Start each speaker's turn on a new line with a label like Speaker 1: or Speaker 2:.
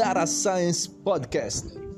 Speaker 1: Data Science Podcast.